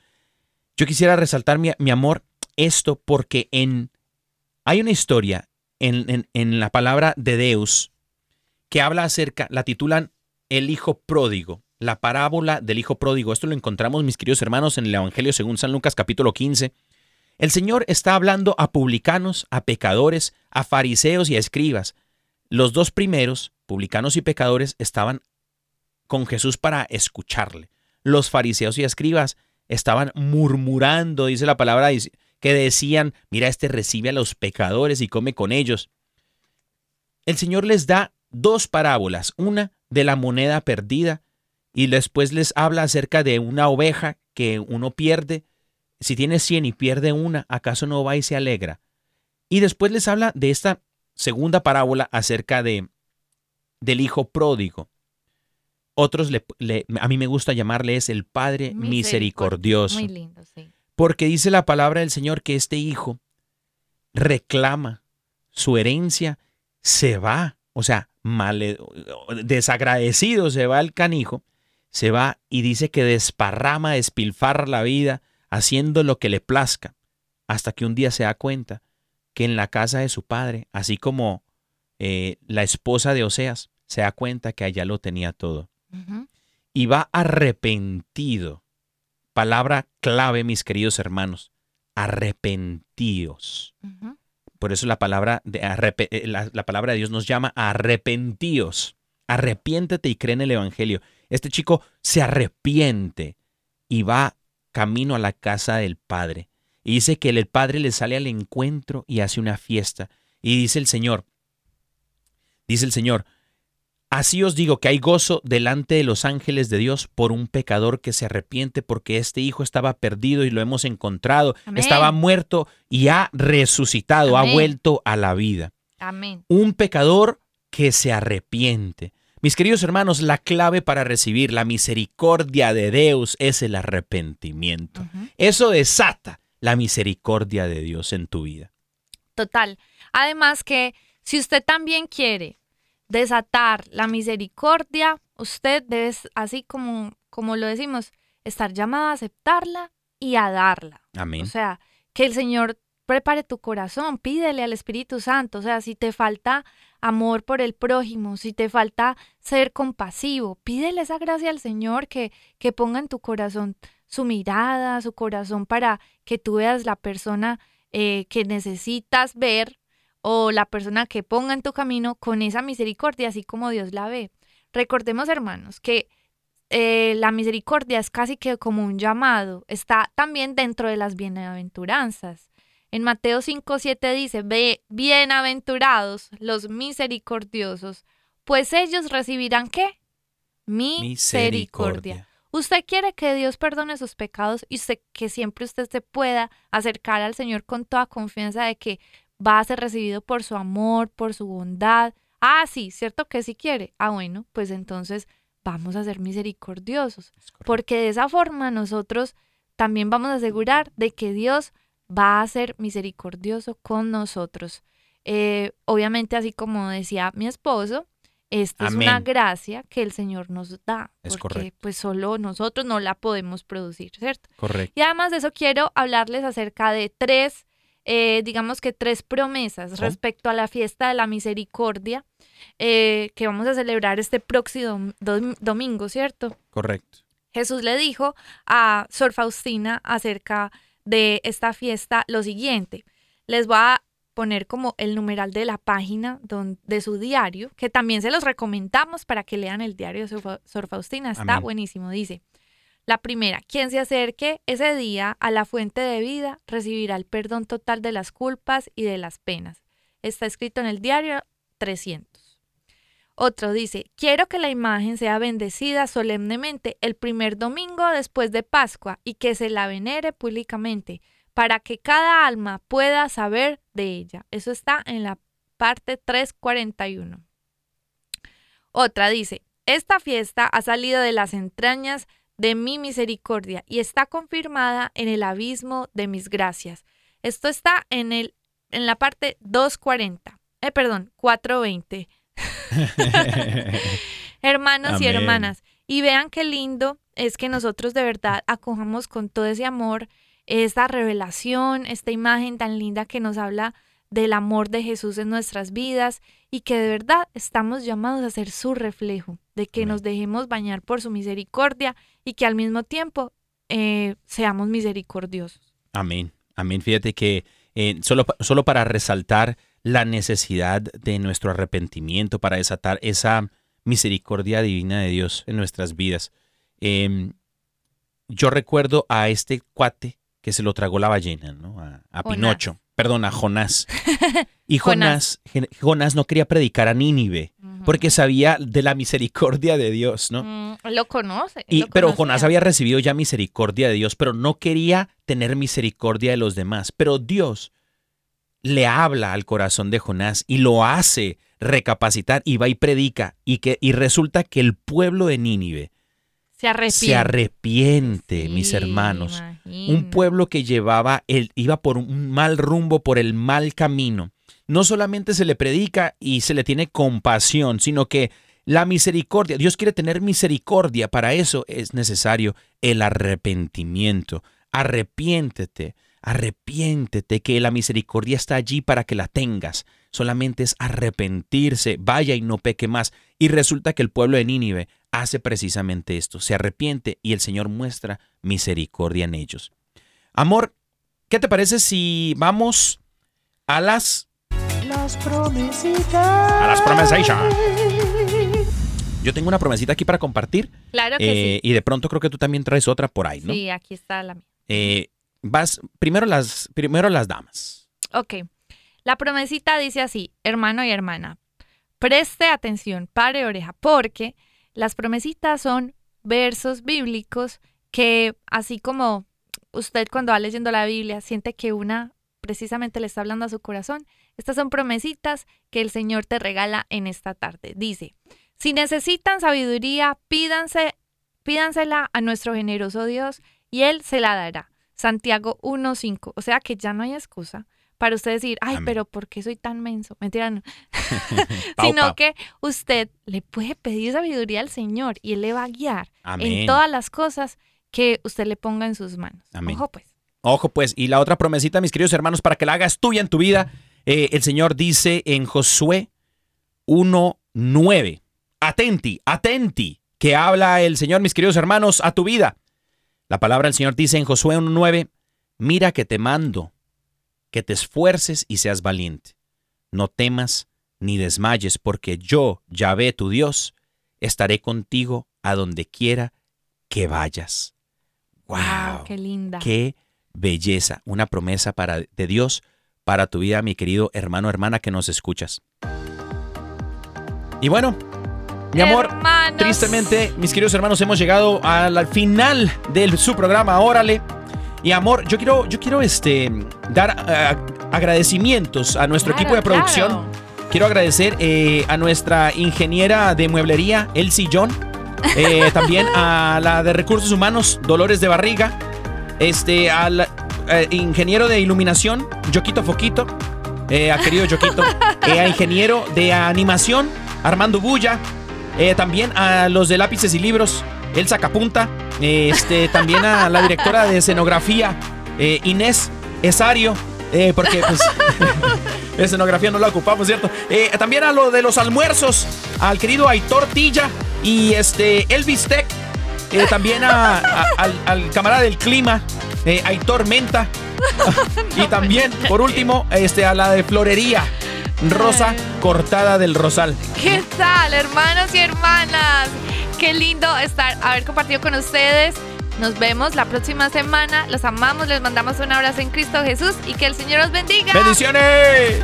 Yo quisiera resaltar mi, amor esto porque en hay una historia en, en- en la palabra de Deus que habla acerca, la titulan El Hijo Pródigo, la parábola del Hijo Pródigo. Esto lo encontramos, mis queridos hermanos, en el Evangelio según San Lucas capítulo 15. El Señor está hablando a publicanos, a pecadores, a fariseos y a escribas. Los dos primeros, publicanos y pecadores, estaban con Jesús para escucharle. Los fariseos y escribas estaban murmurando, dice la palabra, que decían, mira, este recibe a los pecadores y come con ellos. El Señor les da dos parábolas, una de la moneda perdida y después les habla acerca de una oveja que uno pierde. Si tiene 100 y pierde una, ¿acaso no va y se alegra? Y después les habla de esta segunda parábola acerca de del hijo pródigo. Otros, le- le- a mí me gusta llamarle es el Padre misericordioso. Muy lindo, sí. Porque dice la palabra del Señor que este hijo reclama su herencia, se va, o sea, male- desagradecido se va el canijo, se va y dice que desparrama, despilfarra la vida haciendo lo que le plazca, hasta que un día se da cuenta que en la casa de su padre, así como eh, la esposa de Oseas, se da cuenta que allá lo tenía todo Y va arrepentido. Palabra clave, mis queridos hermanos, arrepentíos. Ujú. Por eso la palabra de, eh, la, la palabra de Dios nos llama arrepentíos. Arrepiéntete y cree en el Evangelio. Este chico se arrepiente y va camino a la casa del Padre. Y dice que el Padre le sale al encuentro y hace una fiesta. Y dice el Señor, dice el Señor, Así os digo que hay gozo delante de los ángeles de Dios por un pecador que se arrepiente porque este hijo estaba perdido y lo hemos encontrado, Amén. estaba muerto y ha resucitado, ha vuelto a la vida. Amén. Un pecador que se arrepiente. Mis queridos hermanos, la clave para recibir la misericordia de Dios es el arrepentimiento. Eso desata la misericordia de Dios en tu vida. Total. Además que si usted también quiere desatar la misericordia, usted debe, así como, como lo decimos, estar llamado a aceptarla y a darla. Amén. O sea, que el Señor prepare tu corazón, pídele al Espíritu Santo. O sea, si te falta amor por el prójimo, si te falta ser compasivo, pídele esa gracia al Señor que, que ponga en tu corazón su mirada, su corazón para que tú veas la persona eh, que necesitas ver o la persona que ponga en tu camino con esa misericordia, así como Dios la ve. Recordemos, hermanos, que eh, la misericordia es casi que como un llamado, está también dentro de las bienaventuranzas. En Mateo 5, 7 dice, Ve, bienaventurados los misericordiosos, pues ellos recibirán qué? Misericordia. Usted quiere que Dios perdone sus pecados y usted, que siempre usted se pueda acercar al Señor con toda confianza de que va a ser recibido por su amor, por su bondad. Ah, sí, cierto que sí quiere. Ah, bueno, pues entonces vamos a ser misericordiosos, porque de esa forma nosotros también vamos a asegurar de que Dios va a ser misericordioso con nosotros. Eh, obviamente, así como decía mi esposo, esta es una gracia que el Señor nos da, Es porque correcto. pues solo nosotros no la podemos producir, ¿cierto? Correcto. Y además de eso quiero hablarles acerca de tres, eh, digamos que tres promesas Oh. respecto a la fiesta de la misericordia eh, que vamos a celebrar este próximo dom- dom- domingo, ¿cierto? Correcto. Jesús le dijo a Sor Faustina acerca de esta fiesta lo siguiente. Les voy a poner como el numeral de la página don- de su diario, que también se los recomendamos para que lean el diario de Sor Fa- Sor Faustina. Está Amén. buenísimo. Dice, la primera, quien se acerque ese día a la fuente de vida recibirá el perdón total de las culpas y de las penas. Está escrito en el diario 300. Otro dice, quiero que la imagen sea bendecida solemnemente el primer domingo después de Pascua y que se la venere públicamente para que cada alma pueda saber de ella. Eso está en la parte 341. Otra dice, esta fiesta ha salido de las entrañas de mi misericordia y está confirmada en el abismo de mis gracias. Esto está en, el, en la parte 240. Eh, perdón, 420. Hermanos y hermanas, y vean qué lindo es que nosotros de verdad acojamos con todo ese amor esta revelación, esta imagen tan linda que nos habla del amor de Jesús en nuestras vidas y que de verdad estamos llamados a ser su reflejo, de que Amén. nos dejemos bañar por su misericordia y que al mismo tiempo eh, seamos misericordiosos. Amén. Amén. Fíjate que eh, solo, solo para resaltar la necesidad de nuestro arrepentimiento, para desatar esa misericordia divina de Dios en nuestras vidas. em, yo recuerdo a este cuate que se lo tragó la ballena, ¿no? A. Pinocho. Perdón, a Jonás. Y Jonás, Jonás no quería predicar a Nínive porque sabía de la misericordia de Dios, ¿no? Mm, lo conoce. Y, lo pero. Jonás había recibido ya misericordia de Dios, pero no quería tener misericordia de los demás. Pero Dios le habla al corazón de Jonás y lo hace recapacitar y va y predica. Y, que, y resulta que el pueblo de Nínive se arrepiente. se arrepiente, mis hermanos. Un pueblo que llevaba, el, iba por un mal rumbo, por el mal camino. No solamente se le predica y se le tiene compasión, sino que la misericordia, Dios quiere tener misericordia, para eso es necesario el arrepentimiento. Arrepiéntete, arrepiéntete, que la misericordia está allí para que la tengas. Solamente es arrepentirse, vaya y no peque más. Y resulta que el pueblo de Nínive hace precisamente esto, se arrepiente y el Señor muestra misericordia en ellos. Amor, ¿qué te parece si vamos a las Las promesitas. a las promesas? Yo tengo una promesita aquí para compartir Claro que eh, y de pronto creo que tú también traes otra por ahí, sí. ¿no? Sí, aquí está la mía. Eh, vas primero las primero las damas. Ok. La promesita dice así, hermano y hermana, preste atención, pare oreja, porque las promesitas son versos bíblicos que así como usted cuando va leyendo la Biblia siente que una precisamente le está hablando a su corazón, estas son promesitas que el Señor te regala en esta tarde. Dice, si necesitan sabiduría, pídanse, pídansela a nuestro generoso Dios y Él se la dará. Santiago 1.5. O sea que ya no hay excusa para usted decir, ay, Amén. pero ¿por qué soy tan menso? Mentira, no. Sino que usted le puede pedir sabiduría al Señor y Él le va a guiar Amén. en todas las cosas que usted le ponga en sus manos. Amén. Ojo, pues. Ojo, pues, y la otra promesita, mis queridos hermanos, para que la hagas tuya en tu vida, eh, el Señor dice en Josué 1.9. Atenti, atenti, que habla el Señor, mis queridos hermanos, a tu vida. La palabra del Señor dice en Josué 1.9, mira que te mando, que te esfuerces y seas valiente. No temas ni desmayes, porque yo, Yahvé tu Dios, estaré contigo a donde quiera que vayas. ¡Wow! qué linda. Qué belleza, una promesa para, de Dios para tu vida, mi querido hermano, hermana que nos escuchas. Y bueno, mi amor, Hermanos. tristemente, mis queridos hermanos, hemos llegado al, al final de su programa, órale. Y amor, yo quiero, yo quiero este, dar eh, agradecimientos a nuestro Claro, equipo de producción. claro. Quiero agradecer eh, a nuestra ingeniera de mueblería, Elsie John. eh, también a la de recursos humanos, Dolores de Barriga. Este, al eh, ingeniero de iluminación, Yoquito Foquito. eh, a querido Yoquito. eh, a ingeniero de animación, Armando Bulla. eh, también a los de lápices y libros, Elsa Capunta. eh, este, también a la directora de escenografía, eh, Inés Esario. porque pues escenografía no la ocupamos, ¿cierto? Eh, también a lo de los almuerzos, al querido Aitor Tilla y este Elvis Tech. Eh, también a- a- al, al camarada del clima, eh, Aitor Menta. y también, por último, este, a la de florería, Rosa Cortada del Rosal. ¿Qué tal, hermanos y hermanas? Qué lindo estar, haber compartido con ustedes. Nos vemos la próxima semana. Los amamos, les mandamos un abrazo en Cristo Jesús y que el Señor los bendiga. ¡Bendiciones!